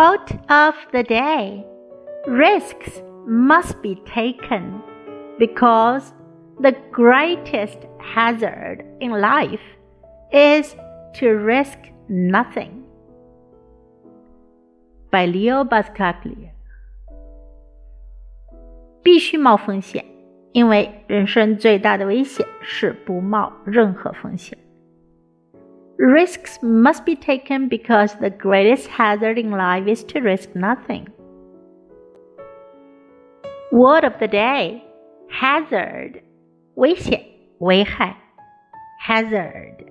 Quote of the day Risks must be taken because the greatest hazard in life is to risk nothing. By Leo Buscaglia。必须冒风险，因为人生最大的危险是不冒任何风险。Risks must be taken because the greatest hazard in life is to risk nothing. Word of the day hazard 危险、危害 hazard